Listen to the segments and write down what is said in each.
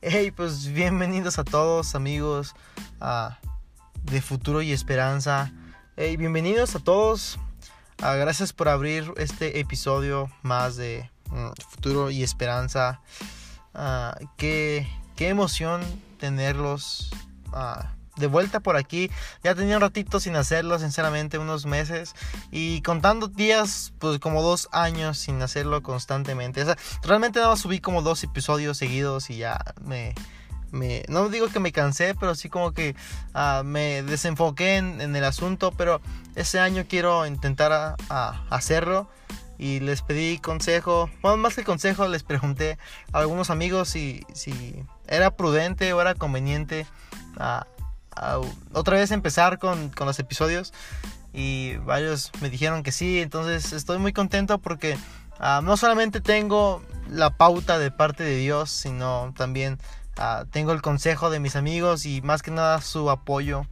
Hey, pues bienvenidos a todos amigos de Futuro y Esperanza. Hey, bienvenidos a todos. Ah, gracias por abrir este episodio más de mm, Futuro y Esperanza. Ah, qué, qué, emoción tenerlos ah, de vuelta por aquí. Ya tenía un ratito sin hacerlo, sinceramente, unos meses. Y contando días, pues como dos años sin hacerlo constantemente. O sea, realmente nada más subí como dos episodios seguidos y ya me... me no digo que me cansé, pero sí como que uh, me desenfoqué en, el asunto. Pero ese año quiero intentar hacerlo. Y les pedí consejo, bueno, más que consejo, les pregunté a algunos amigos si, si era prudente o era conveniente uh, otra vez empezar con, los episodios y varios me dijeron que sí, entonces estoy muy contento porque ah, no solamente tengo la pauta de parte de Dios, sino también ah, tengo el consejo de mis amigos y más que nada su apoyo.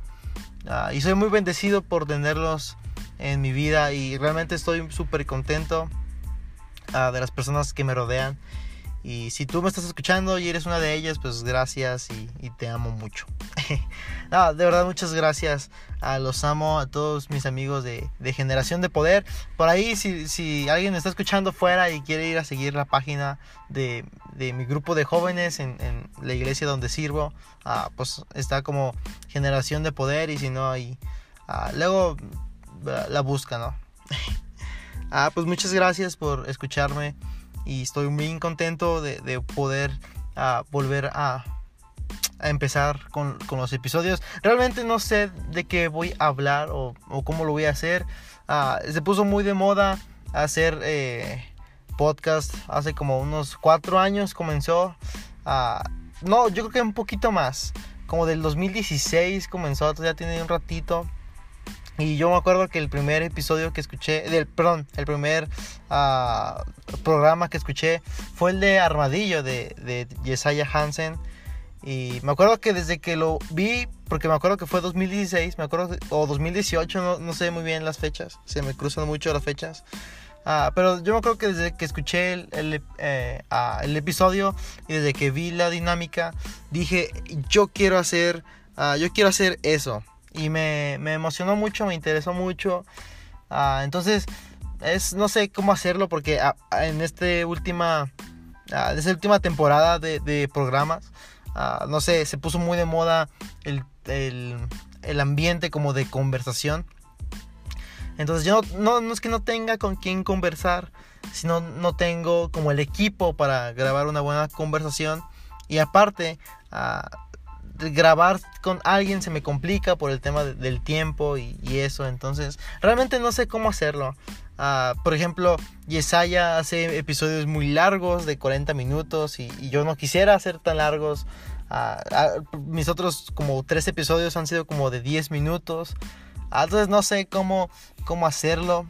Ah, y soy muy bendecido por tenerlos en mi vida y realmente estoy súper contento de las personas que me rodean. Y si tú me estás escuchando y eres una de ellas, pues gracias y, te amo mucho. de verdad, muchas gracias. A los amo a todos mis amigos de, Generación de Poder. Por ahí, si, si, alguien me está escuchando fuera y quiere ir a seguir la página de, mi grupo de jóvenes en, la iglesia donde sirvo, ah, pues está como Generación de Poder. Y si no, ahí ah, luego la busca, ¿no? ah, pues muchas gracias por escucharme y estoy muy contento de, poder ah, volver a, empezar con, los episodios. Realmente no sé de qué voy a hablar o, cómo lo voy a hacer. Ah, se puso muy de moda hacer eh, podcast hace como unos cuatro años comenzó. Uh, no, yo creo que un poquito más. Como del 2016 comenzó, ya tiene un ratito. Y yo me acuerdo que el primer episodio que escuché, del, perdón, el primer uh, programa que escuché fue el de Armadillo de, de Yesaya Hansen. Y me acuerdo que desde que lo vi, porque me acuerdo que fue 2016, me acuerdo, o 2018, no, no sé muy bien las fechas, se me cruzan mucho las fechas. Uh, pero yo me acuerdo que desde que escuché el, el, eh, uh, el, episodio y desde que vi la dinámica, dije, yo quiero hacer, yo quiero hacer eso y me, me emocionó mucho, me interesó mucho. Uh, entonces, es, no sé cómo hacerlo porque uh, en esta última, uh, esta última temporada de, de programas, no sé, se puso muy de moda el, el, el, ambiente como de conversación. Entonces yo no, no, es que no tenga con quién conversar, sino no tengo como el equipo para grabar una buena conversación. Y aparte, grabar con alguien se me complica por el tema del tiempo y, eso. Entonces, realmente no sé cómo hacerlo. Ah, por ejemplo, Yesaya hace episodios muy largos de 40 minutos y, yo no quisiera hacer tan largos. Ah, ah, mis otros como tres episodios han sido como de 10 minutos. entonces no sé cómo, cómo hacerlo.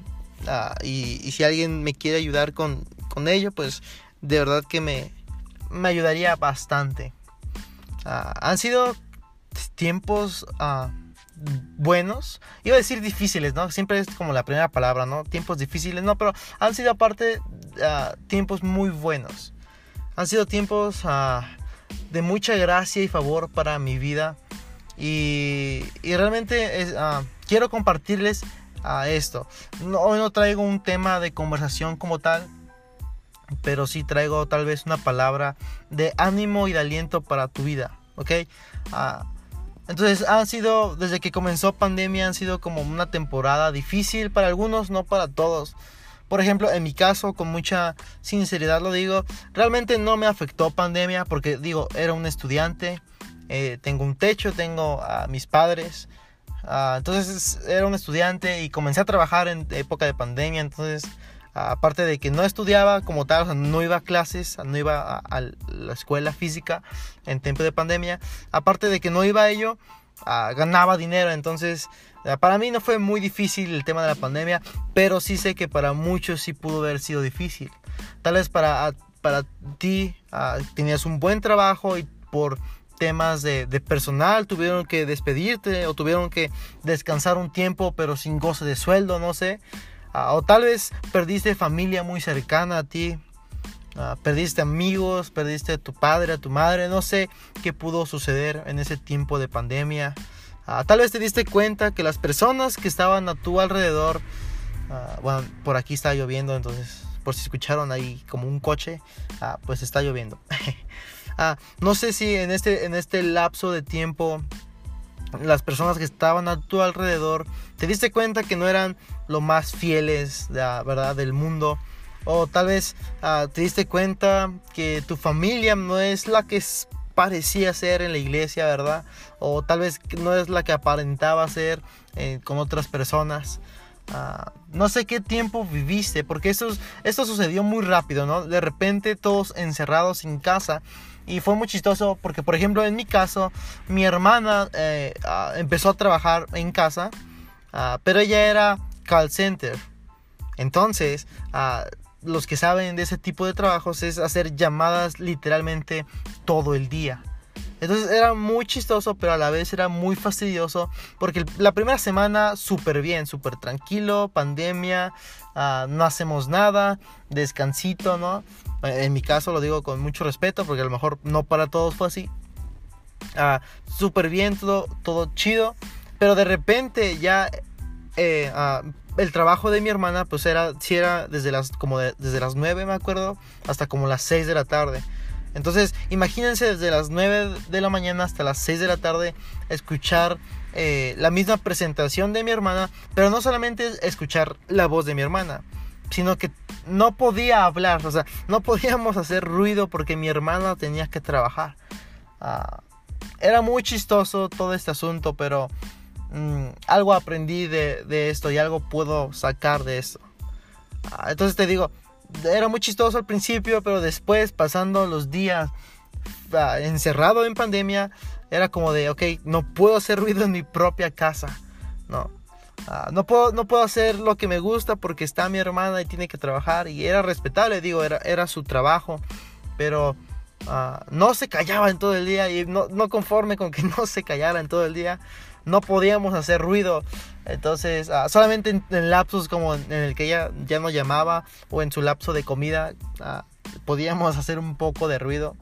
Y, y, si alguien me quiere ayudar con, con ello, pues de verdad que me, me ayudaría bastante. Ah, han sido tiempos uh, buenos. Iba a decir difíciles, ¿no? Siempre es como la primera palabra, ¿no? Tiempos difíciles, no, pero han sido aparte uh, tiempos muy buenos. Han sido tiempos de mucha gracia y favor para mi vida. Y, y realmente quiero compartirles esto. Hoy no traigo un tema de conversación como tal pero sí traigo tal vez una palabra de ánimo y de aliento para tu vida, ¿ok? Ah, entonces han sido, desde que comenzó pandemia, han sido como una temporada difícil para algunos, no para todos. Por ejemplo, en mi caso, con mucha sinceridad lo digo, realmente no me afectó pandemia porque digo, era un estudiante, eh, tengo un techo, tengo a mis padres, ah, entonces era un estudiante y comencé a trabajar en época de pandemia, entonces aparte de que no estudiaba como tal, no iba a clases, no iba a, la escuela física en tiempo de pandemia, aparte de que no iba a ello, ganaba dinero, entonces para mí no fue muy difícil el tema de la pandemia, pero sí sé que para muchos sí pudo haber sido difícil. Tal vez para, para ti tenías un buen trabajo y por temas de, personal tuvieron que despedirte o tuvieron que descansar un tiempo pero sin goce de sueldo, no sé. Ah, o tal vez perdiste familia muy cercana a ti. Ah, perdiste amigos, perdiste a tu padre, a tu madre, no sé qué pudo suceder en ese tiempo de pandemia. Ah, tal vez te diste cuenta que las personas que estaban a tu alrededor, bueno, por aquí está lloviendo, entonces por si escucharon ahí como un coche, pues está lloviendo. no sé si en este, en este lapso de tiempo las personas que estaban a tu alrededor, te diste cuenta que no eran lo más fieles, verdad, del mundo. O tal vez ah, te diste cuenta que tu familia no es la que parecía ser en la iglesia, ¿verdad? O tal vez no es la que aparentaba ser eh, con otras personas. Ah, no sé qué tiempo viviste, porque esto, esto sucedió muy rápido, ¿no? De repente todos encerrados en casa. Y fue muy chistoso porque, por ejemplo, en mi caso, mi hermana eh, ah, empezó a trabajar en casa, pero ella era call center. Entonces, los que saben de ese tipo de trabajos es hacer llamadas literalmente todo el día. Entonces era muy chistoso, pero a la vez era muy fastidioso. Porque la primera semana súper bien, súper tranquilo, pandemia, ah, no hacemos nada, descansito, ¿no? En mi caso lo digo con mucho respeto, porque a lo mejor no para todos fue así. Uh, súper bien, todo, todo chido. Pero de repente ya eh, ah, el trabajo de mi hermana pues era, si era desde las, como desde las 9 me acuerdo, hasta como las 6 de la tarde. Entonces, imagínense desde las 9 de la mañana hasta las 6 de la tarde escuchar eh, la misma presentación de mi hermana, pero no solamente escuchar la voz de mi hermana, sino que no podía hablar, o sea, no podíamos hacer ruido porque mi hermana tenía que trabajar. Ah, era muy chistoso todo este asunto, pero Mm, algo aprendí de, esto y algo puedo sacar de esto. Ah, entonces te digo, era muy chistoso al principio, pero después, pasando los días ah, encerrado en pandemia, era como de, ok, no puedo hacer ruido en mi propia casa. No, ah, no, puedo, no puedo hacer lo que me gusta porque está mi hermana y tiene que trabajar. Y era respetable, digo, era, era su trabajo. Pero no se callaba en todo el día y no, no conforme con que no se callara en todo el día no podíamos hacer ruido. Entonces, ah, solamente en, lapsos como en, el que ella ya no llamaba o en su lapso de comida, ah, podíamos hacer un poco de ruido.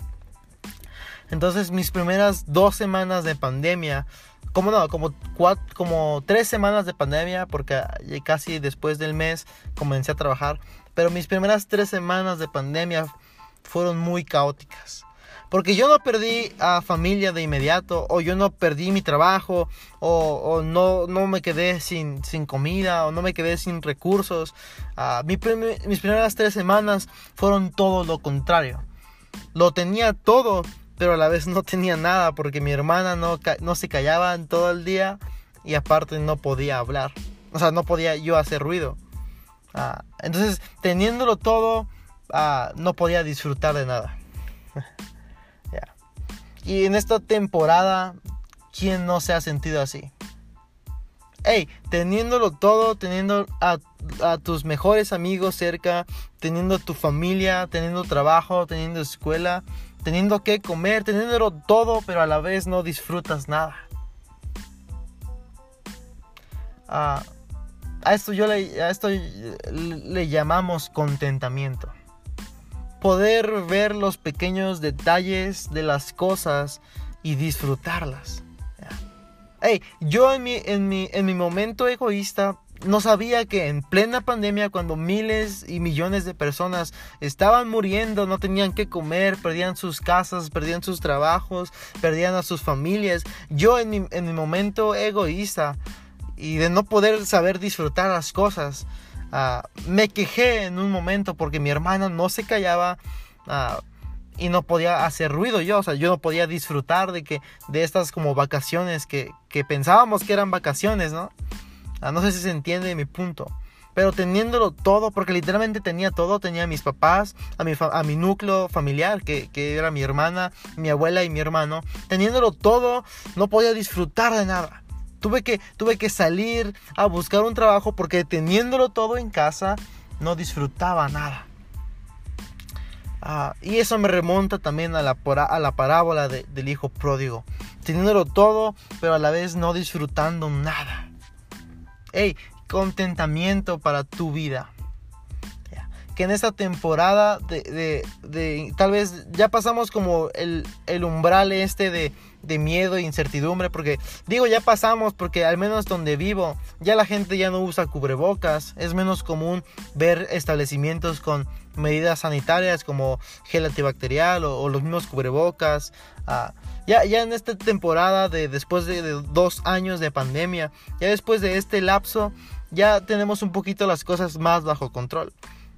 Entonces, mis primeras dos semanas de pandemia, como no, como, cuatro, como tres semanas de pandemia, porque casi después del mes comencé a trabajar, pero mis primeras tres semanas de pandemia fueron muy caóticas. Porque yo no perdí a familia de inmediato, o yo no perdí mi trabajo, o, no, no me quedé sin, sin, comida, o no me quedé sin recursos. Uh, mis primeras tres semanas fueron todo lo contrario. Lo tenía todo, pero a la vez no tenía nada, porque mi hermana no, no se callaba en todo el día y aparte no podía hablar. O sea, no podía yo hacer ruido. Uh, entonces, teniéndolo todo, uh, no podía disfrutar de nada. Y en esta temporada, ¿quién no se ha sentido así? Hey, teniéndolo todo, teniendo a, tus mejores amigos cerca, teniendo tu familia, teniendo trabajo, teniendo escuela, teniendo que comer, teniéndolo todo, pero a la vez no disfrutas nada. a esto yo le, a esto le llamamos contentamiento poder ver los pequeños detalles de las cosas y disfrutarlas. Hey, yo en mi, en, mi, en mi momento egoísta no sabía que en plena pandemia, cuando miles y millones de personas estaban muriendo, no tenían que comer, perdían sus casas, perdían sus trabajos, perdían a sus familias, yo en mi, en mi momento egoísta y de no poder saber disfrutar las cosas, Ah, me quejé en un momento porque mi hermana no se callaba ah, y no podía hacer ruido yo, o sea, yo no podía disfrutar de que de estas como vacaciones que, pensábamos que eran vacaciones, ¿no? Ah, no sé si se entiende mi punto. Pero teniéndolo todo, porque literalmente tenía todo, tenía a mis papás, a mi, a mi núcleo familiar, que, que era mi hermana, mi abuela y mi hermano. Teniéndolo todo, no podía disfrutar de nada. Tuve que, tuve que salir a buscar un trabajo porque teniéndolo todo en casa no disfrutaba nada. Ah, y eso me remonta también a la, a la parábola del hijo pródigo. Teniéndolo todo, pero a la vez no disfrutando nada. Hey, contentamiento para tu vida. Que en esta temporada de, de, tal vez ya pasamos como el, el umbral este de, de miedo e incertidumbre, porque digo ya pasamos, porque al menos donde vivo, ya la gente ya no usa cubrebocas, es menos común ver establecimientos con medidas sanitarias como gel antibacterial o, los mismos cubrebocas. Ah, ya, ya en esta temporada de después de, de dos años de pandemia, ya después de este lapso, ya tenemos un poquito las cosas más bajo control.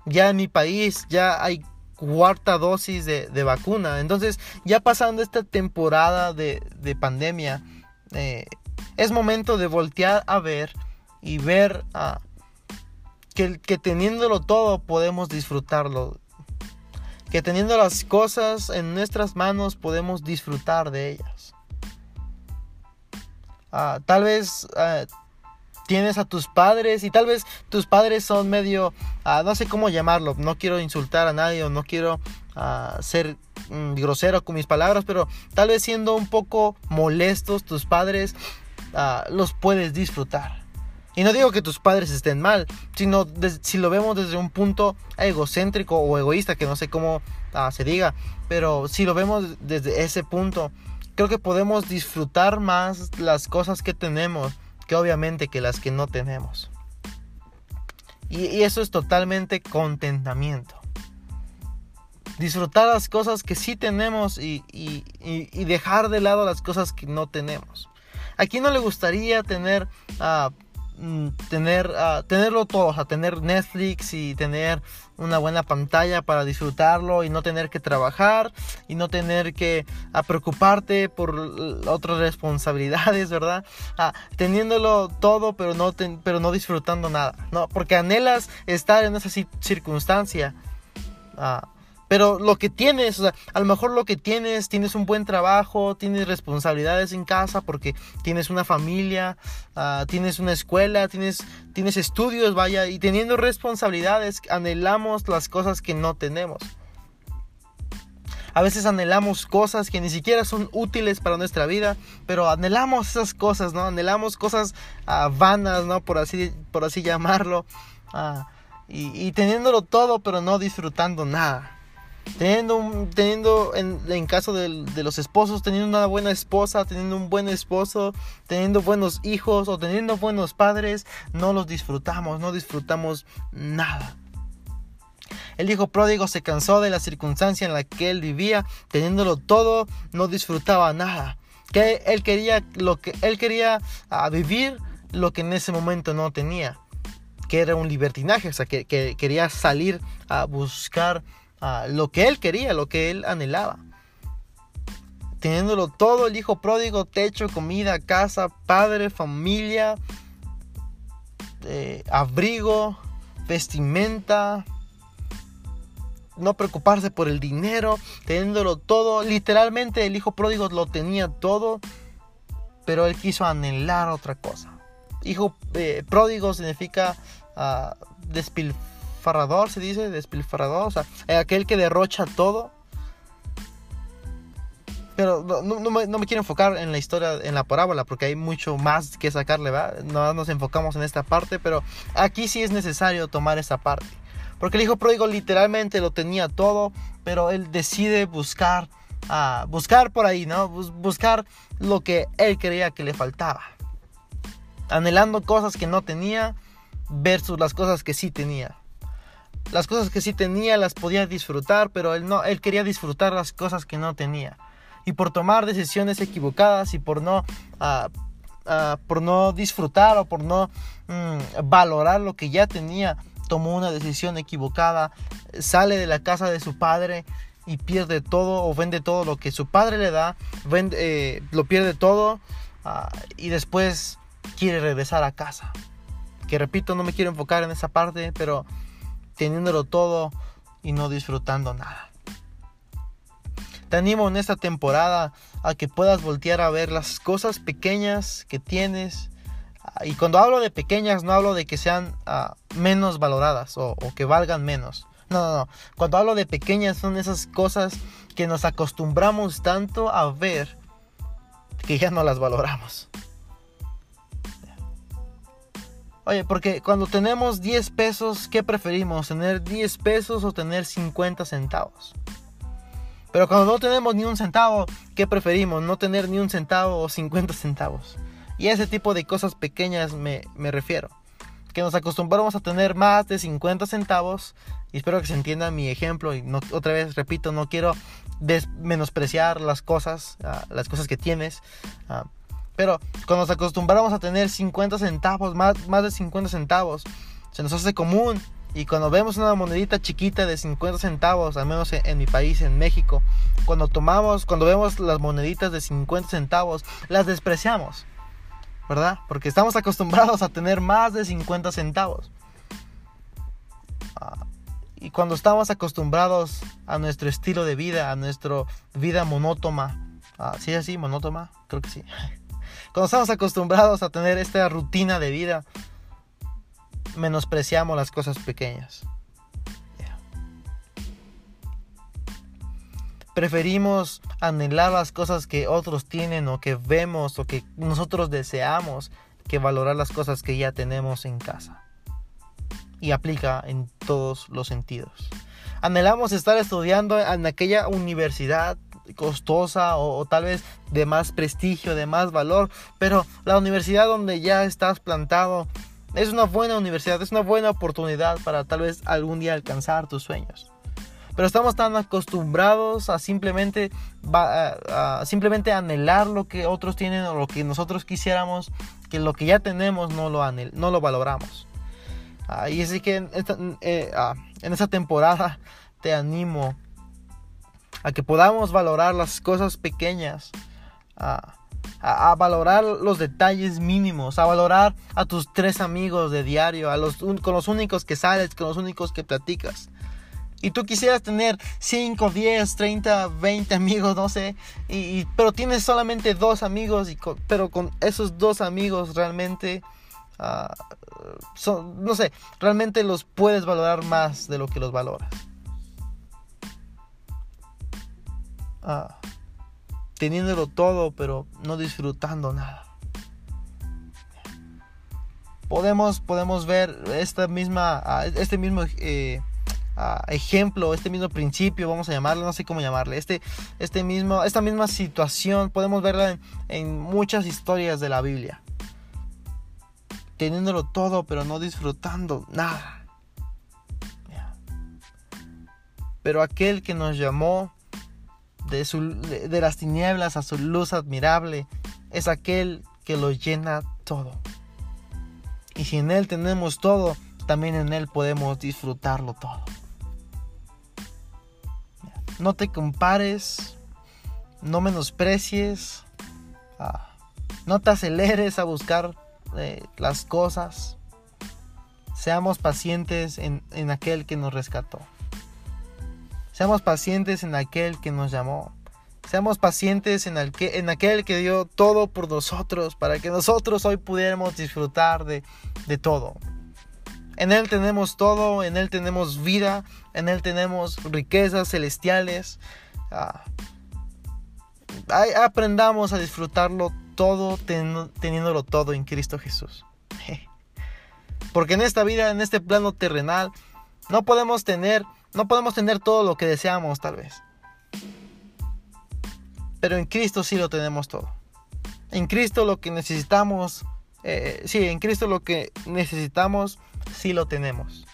Ya en mi país ya hay cuarta dosis de, vacuna. Entonces, ya pasando esta temporada de, pandemia, eh, es momento de voltear a ver y ver ah, que, que teniéndolo todo podemos disfrutarlo. Que teniendo las cosas en nuestras manos podemos disfrutar de ellas. Ah, tal vez ah, tienes a tus padres y tal vez tus padres son medio, ah, no sé cómo llamarlo, no quiero insultar a nadie o no quiero ah, ser mm, grosero con mis palabras, pero tal vez siendo un poco molestos tus padres, ah, los puedes disfrutar. Y no digo que tus padres estén mal, sino si lo vemos desde un punto egocéntrico o egoísta, que no sé cómo se diga, pero si lo vemos desde ese punto, creo que podemos disfrutar más las cosas que tenemos que obviamente que las que no tenemos. Y, eso es totalmente contentamiento. Disfrutar las cosas que sí tenemos y, dejar de lado las cosas que no tenemos. ¿A quién no le gustaría tener uh, Mm, tener, uh, tenerlo todo, o tener Netflix y tener una buena pantalla para disfrutarlo y no tener que trabajar y no tener que uh, preocuparte por otras responsabilidades, ¿verdad? Uh, teniéndolo todo, pero no, pero no disfrutando nada, ¿no? Porque anhelas estar en esa circunstancia. Pero lo que tienes, o sea, a lo mejor lo que tienes, tienes un buen trabajo, tienes responsabilidades en casa porque tienes una familia, ah, tienes una escuela, tienes, tienes estudios, vaya, y teniendo responsabilidades anhelamos las cosas que no tenemos. A veces anhelamos cosas que ni siquiera son útiles para nuestra vida, pero anhelamos esas cosas, ¿no? Anhelamos cosas ah, vanas, ¿no? Por así, por así llamarlo. Ah, y, y teniéndolo todo, pero no disfrutando nada. Teniendo, teniendo en, en caso de, los esposos, teniendo una buena esposa, teniendo un buen esposo, teniendo buenos hijos o teniendo buenos padres, no los disfrutamos, no disfrutamos nada. El hijo pródigo se cansó de la circunstancia en la que él vivía, teniéndolo todo, no disfrutaba nada. Que él quería lo que él quería ah, vivir lo que en ese momento no tenía, que era un libertinaje, o sea, que quería salir a buscar lo que él quería, lo que él anhelaba. Teniéndolo todo, el hijo pródigo, techo, comida, casa, padre, familia, eh, abrigo, vestimenta, no preocuparse por el dinero, teniéndolo todo. Literalmente el hijo pródigo lo tenía todo, pero él quiso anhelar otra cosa. Hijo eh, pródigo significa uh, despilfarrador, se dice, despilfarrador, o sea, aquel que derrocha todo. Pero no, me, quiero enfocar en la historia, en la parábola, porque hay mucho más que sacarle, ¿va? No nos enfocamos en esta parte, pero aquí sí es necesario tomar esta parte. Porque el hijo pródigo literalmente lo tenía todo, pero él decide buscar, uh, buscar por ahí, ¿no? buscar lo que él creía que le faltaba. Anhelando cosas que no tenía versus las cosas que sí tenía las cosas que sí tenía las podía disfrutar, pero él no, él quería disfrutar las cosas que no tenía. Y por tomar decisiones equivocadas y por no, ah, ah, por no disfrutar o por no mm, valorar lo que ya tenía, tomó una decisión equivocada, sale de la casa de su padre y pierde todo o vende todo lo que su padre le da, vende, eh, lo pierde todo ah, y después quiere regresar a casa. Que repito, no me quiero enfocar en esa parte, pero teniéndolo todo y no disfrutando nada. Te animo en esta temporada a que puedas voltear a ver las cosas pequeñas que tienes. Y cuando hablo de pequeñas, no hablo de que sean ah, menos valoradas o, o, que valgan menos. No, no, no. Cuando hablo de pequeñas son esas cosas que nos acostumbramos tanto a ver que ya no las valoramos. Oye, porque cuando tenemos 10 pesos, ¿qué preferimos? ¿Tener 10 pesos o tener 50 centavos? Pero cuando no tenemos ni un centavo, ¿qué preferimos? ¿No tener ni un centavo o 50 centavos? Y a ese tipo de cosas pequeñas me, me refiero. Que nos acostumbramos a tener más de 50 centavos. Y espero que se entienda mi ejemplo. Y no, otra vez, repito, no quiero menospreciar las cosas, uh, las cosas que tienes. Uh, pero cuando nos acostumbramos a tener 50 centavos, más, más de 50 centavos, se nos hace común. Y cuando vemos una monedita chiquita de 50 centavos, al menos en, en, mi país, en México, cuando tomamos, cuando vemos las moneditas de 50 centavos, las despreciamos. ¿Verdad? Porque estamos acostumbrados a tener más de 50 centavos. Uh, y cuando estamos acostumbrados a nuestro estilo de vida, a nuestra vida monótona, uh, ¿sí es así? ¿Monótona? Creo que sí. Cuando estamos acostumbrados a tener esta rutina de vida, menospreciamos las cosas pequeñas. Preferimos anhelar las cosas que otros tienen o que vemos o que nosotros deseamos que valorar las cosas que ya tenemos en casa. Y aplica en todos los sentidos. Anhelamos estar estudiando en aquella universidad costosa o, tal vez de más prestigio, de más valor, pero la universidad donde ya estás plantado es una buena universidad, es una buena oportunidad para tal vez algún día alcanzar tus sueños. Pero estamos tan acostumbrados a simplemente, simplemente anhelar lo que otros tienen o lo que nosotros quisiéramos, que lo que ya tenemos no lo, anhel, no lo valoramos. Ah, y así que en esta, eh, ah, en esta temporada te animo a que podamos valorar las cosas pequeñas, a, a, valorar los detalles mínimos, a valorar a tus tres amigos de diario, a los, con los únicos que sales, con los únicos que platicas. Y tú quisieras tener 5, 10, 30, 20 amigos, no sé, y, pero tienes solamente dos amigos, y pero con esos dos amigos realmente, uh, son, no sé, realmente los puedes valorar más de lo que los valoras. Uh, teniéndolo todo, pero no disfrutando nada. Podemos, podemos ver esta misma, este mismo eh, uh, ejemplo, este mismo principio, vamos a llamarlo, no sé cómo llamarle, este, este mismo, esta misma situación, podemos verla en muchas historias de la Biblia. Teniéndolo todo, pero no disfrutando nada. Pero aquel que nos llamó de, su, de, las tinieblas a su luz admirable es aquel que lo llena todo. Y si en Él tenemos todo, también en Él podemos disfrutarlo todo. No te compares, no menosprecies, ah, no te aceleres a buscar eh, las cosas. Seamos pacientes en, en aquel que nos rescató. Seamos pacientes en aquel que nos llamó. Seamos pacientes en, en aquel que dio todo por nosotros, para que nosotros hoy pudiéramos disfrutar de, todo. En Él tenemos todo, en Él tenemos vida, en Él tenemos riquezas celestiales. Ah, aprendamos a disfrutarlo todo ten, teniéndolo todo en Cristo Jesús. Porque en esta vida, en este plano terrenal, no podemos tener, no podemos tener todo lo que deseamos tal vez. Pero en Cristo sí lo tenemos todo. En Cristo lo que necesitamos, eh, sí, en Cristo lo que necesitamos sí lo tenemos.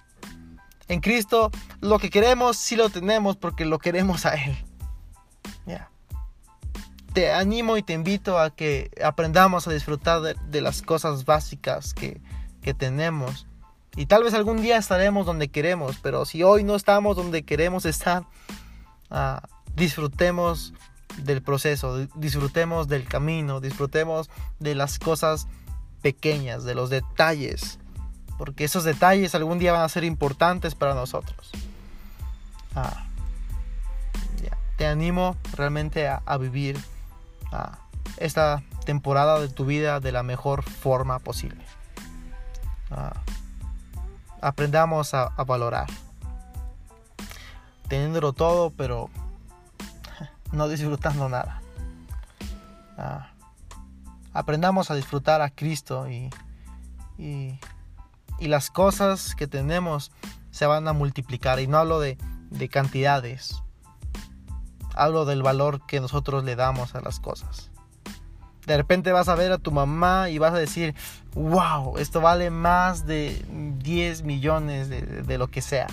En Cristo lo que queremos sí lo tenemos porque lo queremos a Él. Yeah. Te animo y te invito a que aprendamos a disfrutar de, de las cosas básicas que, que tenemos. Y tal vez algún día estaremos donde queremos, pero si hoy no estamos donde queremos estar, uh, disfrutemos del proceso, disfrutemos del camino, disfrutemos de las cosas pequeñas, de los detalles porque esos detalles algún día van a ser importantes para nosotros. Ah. Te animo realmente a, vivir ah, esta temporada de tu vida de la mejor forma posible. Ah, aprendamos a, valorar. Teniéndolo todo, pero no disfrutando nada. aprendamos a disfrutar a Cristo y, y y las cosas que tenemos se van a multiplicar. Y no hablo de, de cantidades, hablo del valor que nosotros le damos a las cosas. De repente vas a ver a tu mamá y vas a decir, wow, esto vale más de 10 millones de, lo que sea.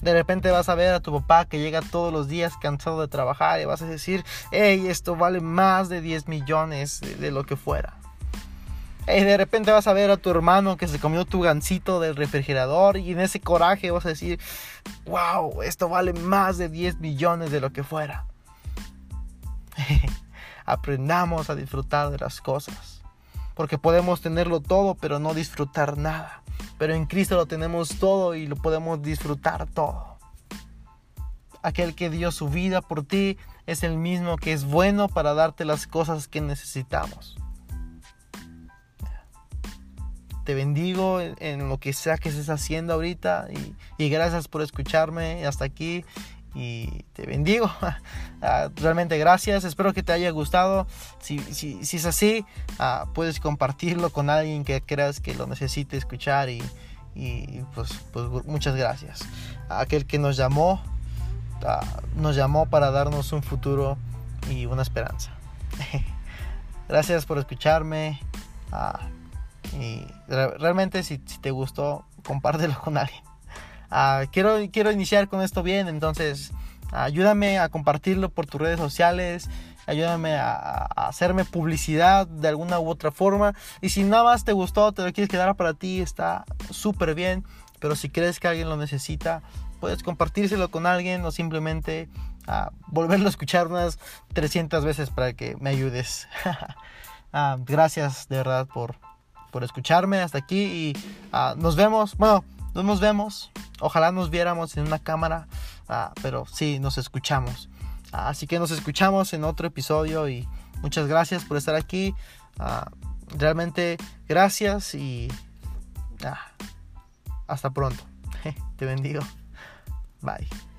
De repente vas a ver a tu papá que llega todos los días cansado de trabajar y vas a decir, hey, esto vale más de 10 millones de, de lo que fuera. Y de repente vas a ver a tu hermano que se comió tu gancito del refrigerador y en ese coraje vas a decir, wow, esto vale más de 10 millones de lo que fuera. aprendamos a disfrutar de las cosas. Porque podemos tenerlo todo, pero no disfrutar nada. Pero en Cristo lo tenemos todo y lo podemos disfrutar todo. Aquel que dio su vida por ti es el mismo que es bueno para darte las cosas que necesitamos. Te bendigo en, lo que sea que estés haciendo ahorita y, y gracias por escucharme hasta aquí y te bendigo. Ah, realmente gracias, espero que te haya gustado. Si, es así, uh, puedes compartirlo con alguien que creas que lo necesite escuchar y, pues, pues, muchas gracias. Aquel que nos llamó, uh, nos llamó para darnos un futuro y una esperanza. gracias por escucharme. y realmente si te gustó, compártelo con alguien. Uh, quiero, quiero iniciar con esto bien, entonces ayúdame a compartirlo por tus redes sociales, ayúdame a, hacerme publicidad de alguna u otra forma. Y si nada más te gustó, te lo quieres quedar para ti, está súper bien. Pero si crees que alguien lo necesita, puedes compartírselo con alguien o simplemente uh, volverlo a escuchar unas 300 veces para que me ayudes. uh, gracias de verdad por, por escucharme hasta aquí y nos vemos. Bueno, no nos vemos. Ojalá nos viéramos en una cámara, uh, pero sí, nos escuchamos. Uh, así que nos escuchamos en otro episodio y muchas gracias por estar aquí. Uh, realmente gracias y hasta pronto. Te bendigo. Bye.